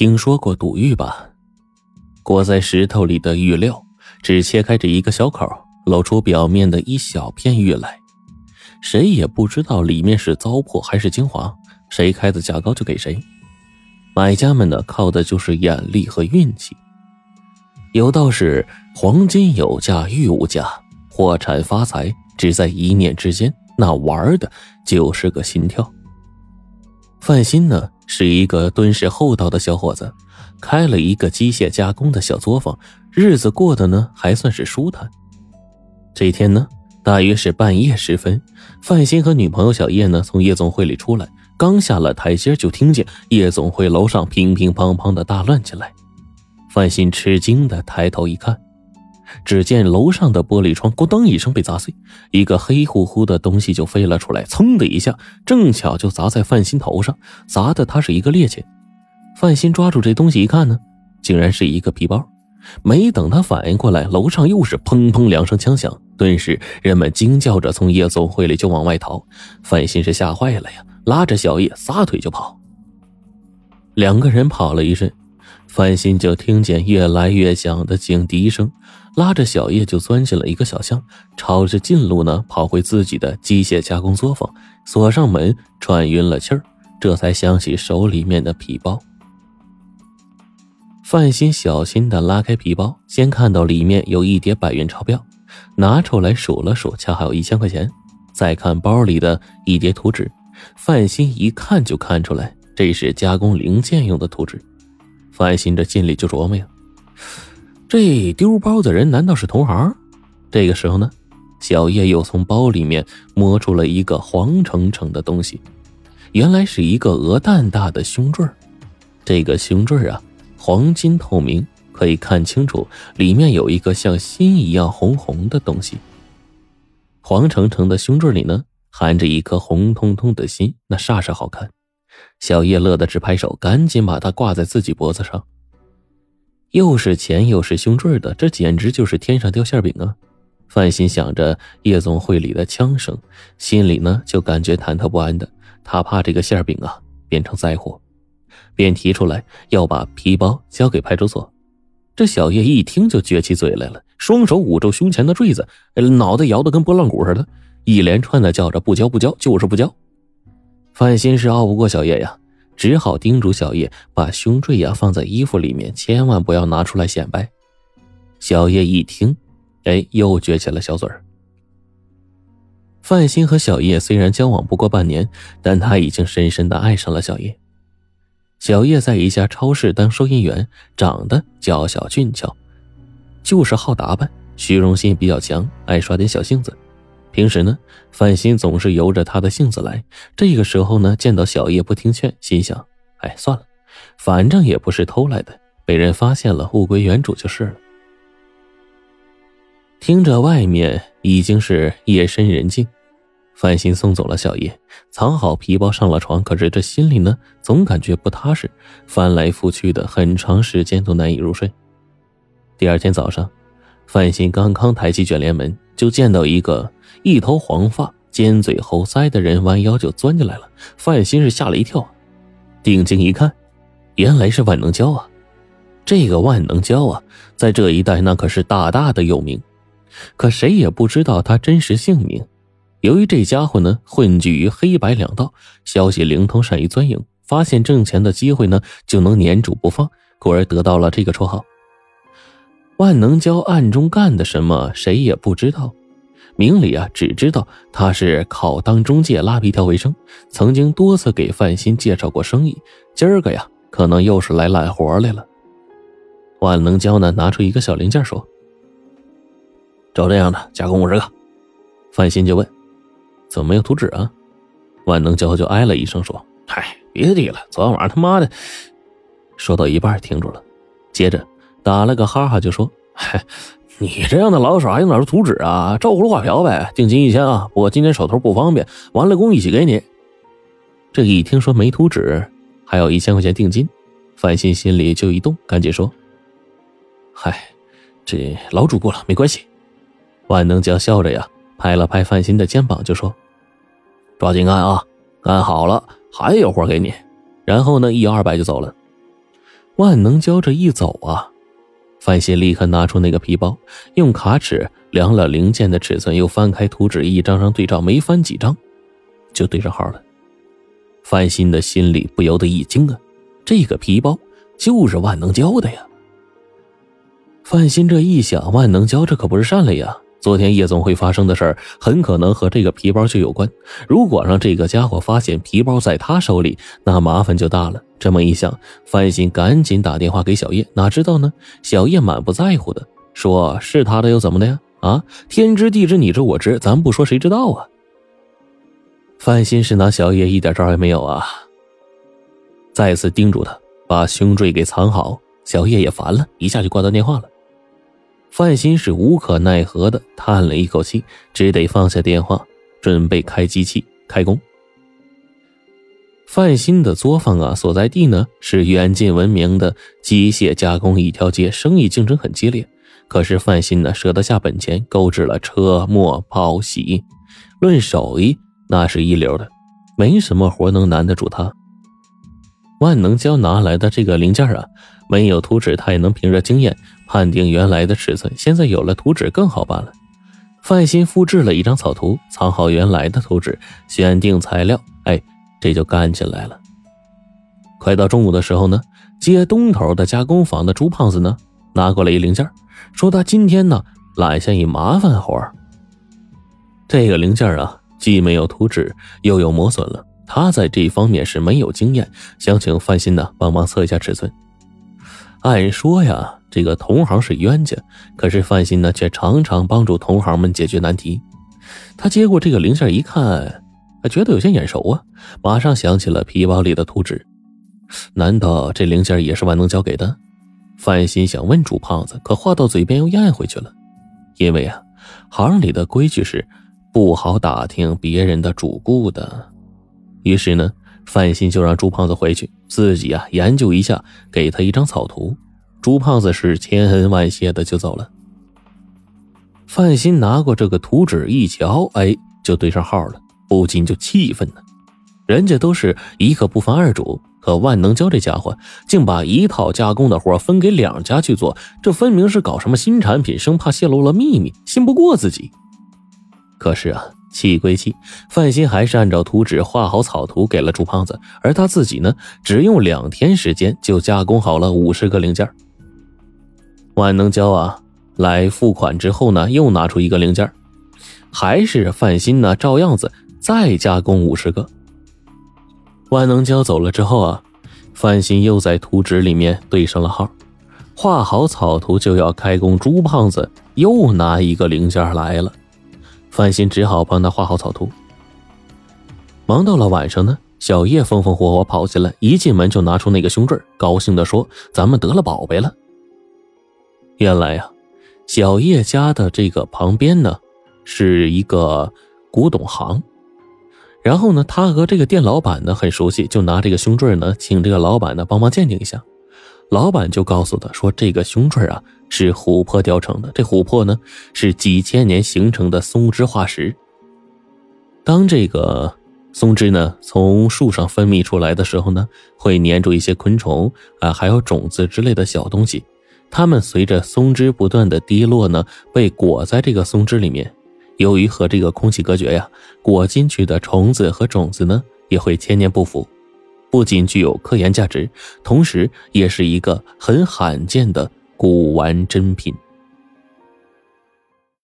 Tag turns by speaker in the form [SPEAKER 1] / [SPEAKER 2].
[SPEAKER 1] 听说过赌玉吧？裹在石头里的玉料，只切开这一个小口，露出表面的一小片玉来。谁也不知道里面是糟粕还是精华，谁开的价高就给谁。买家们呢，靠的就是眼力和运气。有道是：黄金有价，玉无价，破产发财只在一念之间。那玩的就是个心跳。范鑫呢，是一个敦实厚道的小伙子，开了一个机械加工的小作坊，日子过得呢还算是舒坦。这天呢，大约是半夜时分，范鑫和女朋友小叶呢从夜总会里出来。刚下了台阶，就听见夜总会楼上乒乒乓乓的大乱起来。范鑫吃惊的抬头一看，只见楼上的玻璃窗咕当一声被砸碎，一个黑乎乎的东西就飞了出来，噌的一下，正巧就砸在范鑫头上，砸的他是一个趔趄。范鑫抓住这东西一看呢，竟然是一个皮包。没等他反应过来，楼上又是砰砰两声枪响，顿时人们惊叫着从夜总会里就往外逃。范鑫是吓坏了呀。拉着小叶撒腿就跑。两个人跑了一阵，范鑫就听见越来越响的警笛声，拉着小叶就钻进了一个小巷，朝着近路呢跑回自己的机械加工作坊，锁上门，喘匀了气儿，这才想起手里面的皮包。范鑫小心的拉开皮包，先看到里面有一叠百元钞票，拿出来数了数，恰好有一千块钱。再看包里的一叠图纸。范鑫一看就看出来，这是加工零件用的图纸。范鑫这心里就琢磨呀：这丢包的人难道是同行？这个时候呢，小叶又从包里面摸出了一个黄澄澄的东西，原来是一个鹅蛋大的胸坠这个胸坠啊，黄金透明，可以看清楚里面有一个像心一样红红的东西。黄澄澄的胸坠里呢？含着一颗红彤彤的心，那煞是好看。小叶乐得直拍手，赶紧把它挂在自己脖子上。又是钱又是胸坠的，这简直就是天上掉馅饼啊！范鑫想着夜总会里的枪声，心里呢就感觉忐忑不安的。他怕这个馅饼啊变成灾祸，便提出来要把皮包交给派出所。这小叶一听就撅起嘴来了，双手捂住胸前的坠子，脑袋摇得跟拨浪鼓似的。一连串的叫着不交不交，就是不交。范鑫是拗不过小叶呀，只好叮嘱小叶把胸坠呀放在衣服里面，千万不要拿出来显摆。小叶一听，哎，又撅起了小嘴儿。范鑫和小叶虽然交往不过半年，但他已经深深的爱上了小叶。小叶在一家超市当收银员，长得娇小俊俏，就是好打扮，虚荣心比较强，爱耍点小性子。平时呢，范鑫总是由着他的性子来。这个时候呢，见到小叶不听劝，心想：“哎，算了，反正也不是偷来的，被人发现了，物归原主就是了。”听着，外面已经是夜深人静，范鑫送走了小叶，藏好皮包，上了床。可是这心里呢，总感觉不踏实，翻来覆去的，很长时间都难以入睡。第二天早上，范鑫刚刚抬起卷帘门，就见到一个。一头黄发、尖嘴猴腮的人弯腰就钻进来了，范鑫是吓了一跳，定睛一看，原来是万能胶啊！这个万能胶啊，在这一带那可是大大的有名，可谁也不知道他真实姓名。由于这家伙呢混迹于黑白两道，消息灵通，善于钻营，发现挣钱的机会呢就能粘住不放，故而得到了这个绰号。万能胶暗中干的什么，谁也不知道。明里啊，只知道他是靠当中介拉皮条为生，曾经多次给范鑫介绍过生意。今儿个呀，可能又是来揽活来了。万能胶呢，拿出一个小零件说：“照这样的加工五十个。”范鑫就问：“怎么没有图纸啊？”万能胶就哎了一声说：“嗨，别提了，昨天晚上他妈的……”说到一半停住了，接着打了个哈哈就说：“嗨。”你这样的老手还用哪图纸啊？照葫芦画瓢呗，定金一千啊！不过今天手头不方便，完了工一起给你。这一听说没图纸，还有一千块钱定金，范鑫心里就一动，赶紧说：“嗨，这老主顾了，没关系。”万能胶笑着呀，拍了拍范鑫的肩膀，就说：“抓紧干啊，干好了还有活给你。”然后呢，一摇二摆就走了。万能胶这一走啊，范鑫立刻拿出那个皮包，用卡尺量了零件的尺寸，又翻开图纸一张张对照，没翻几张，就对上号了。范鑫的心里不由得一惊啊，这个皮包就是万能胶的呀！范鑫这一想，万能胶这可不是善类呀。昨天夜总会发生的事儿，很可能和这个皮包就有关。如果让这个家伙发现皮包在他手里，那麻烦就大了。这么一想，范鑫赶紧打电话给小叶。哪知道呢？小叶满不在乎的说：“是他的又怎么的呀？啊，天知地知，你知我知，咱不说谁知道啊？”范鑫是拿小叶一点招也没有啊。再次叮嘱他把胸坠给藏好，小叶也烦了，一下就挂断电话了。范鑫是无可奈何的叹了一口气，只得放下电话，准备开机器开工。范鑫的作坊啊，所在地呢是远近闻名的机械加工一条街，生意竞争很激烈。可是范鑫呢，舍得下本钱购置了车磨刨洗，论手艺那是一流的，没什么活能难得住他。万能胶拿来的这个零件啊，没有图纸，他也能凭着经验。判定原来的尺寸，现在有了图纸更好办了。范鑫复制了一张草图，藏好原来的图纸，选定材料，哎，这就干起来了。快到中午的时候呢，接东头的加工坊的朱胖子呢，拿过来一零件，说他今天呢揽下一麻烦活这个零件啊，既没有图纸，又有磨损了，他在这方面是没有经验，想请范鑫呢帮忙测一下尺寸。按说呀。这个同行是冤家，可是范鑫呢，却常常帮助同行们解决难题。他接过这个零件一看，觉得有些眼熟啊，马上想起了皮包里的图纸。难道这零件也是万能胶给的？范鑫想问朱胖子，可话到嘴边又咽回去了，因为啊，行里的规矩是不好打听别人的主顾的。于是呢，范鑫就让朱胖子回去，自己啊研究一下，给他一张草图。朱胖子是千恩万谢的就走了。范鑫拿过这个图纸一瞧，哎，就对上号了，不禁就气愤了。人家都是一个不分二主，可万能胶这家伙竟把一套加工的活分给两家去做，这分明是搞什么新产品，生怕泄露了秘密，信不过自己。可是啊，气归气，范鑫还是按照图纸画好草图给了朱胖子，而他自己呢，只用两天时间就加工好了五十个零件。万能胶啊，来付款之后呢，又拿出一个零件，还是范鑫呢，照样子再加工五十个。万能胶走了之后啊，范鑫又在图纸里面对上了号，画好草图就要开工。朱胖子又拿一个零件来了，范鑫只好帮他画好草图。忙到了晚上呢，小叶风风火火跑进来，一进门就拿出那个胸坠，高兴的说：“咱们得了宝贝了。”原来呀，小叶家的这个旁边呢，是一个古董行。然后呢，他和这个店老板呢很熟悉，就拿这个胸坠呢，请这个老板呢帮忙鉴定一下。老板就告诉他说，这个胸坠啊是琥珀雕成的，这琥珀呢是几千年形成的松脂化石。当这个松脂呢从树上分泌出来的时候呢，会粘住一些昆虫啊，还有种子之类的小东西。它们随着松脂不断的滴落呢，被裹在这个松脂里面。由于和这个空气隔绝呀，裹进去的虫子和种子呢也会千年不腐。不仅具有科研价值，同时也是一个很罕见的古玩珍品。